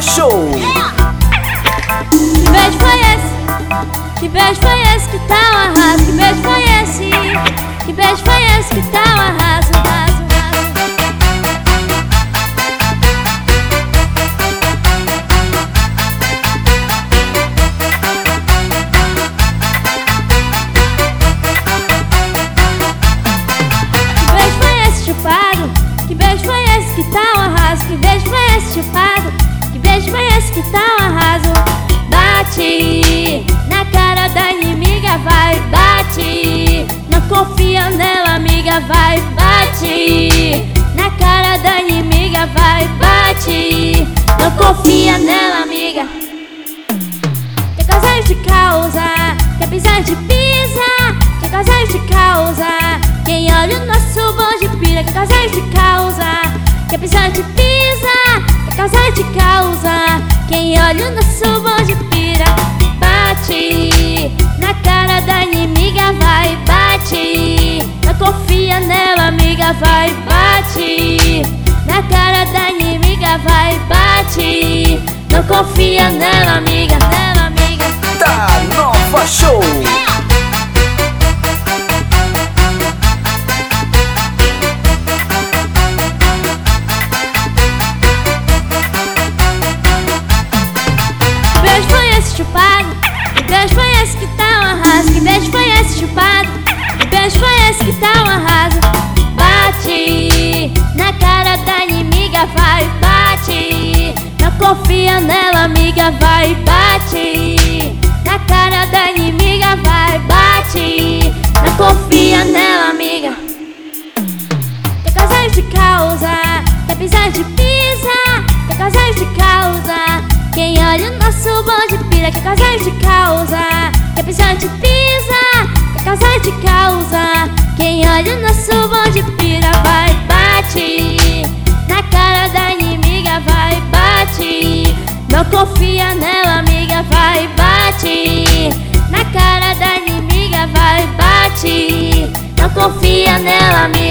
Show! Que beijo esse? Que beijo esse que tá um arraso? Que beijo esse? Que beijo esse que tá um arraso? Raso, raso. Que beijo esse chupado? Que beijo esse que tá um arraso? Que beijo esse chupado? Foi esse que tá um arraso? Bate na cara da inimiga, vai, bate. Não confia nela, amiga, vai, bate. Na cara da inimiga, vai, bate. Não confia nela, amiga. Que casais de causa, que pisante pisa, que casais de causa. Quem olha o nosso bonde pira, que casais de causa, que pisante pisa, Quem olha o nosso bonde pira, bate na cara da inimiga, vai, bate. Não confia nela, amiga, vai, bate. Na cara da inimiga, vai, bate. Não confia nela, amiga. Esse chupado? Beijo foi esse que tá um arraso? Que foi esse chupado? Beijo foi esse que tá um arraso? Bate na cara da inimiga, vai, bate. Não confia nela, amiga, vai, bate. Na cara da inimiga, vai, bate. Não confia nela, amiga. Que casais de causa, que pisante pisa, que casais de causa. Quem olha o nosso bonde que casais de causa, pisante pisa, que casais de causa. Quem olha o nosso bonde pira, vai, bate. Na cara da inimiga, vai, bate. Não confia nela, amiga, vai, bate. Na cara da inimiga, vai, bate. Não confia nela, amiga.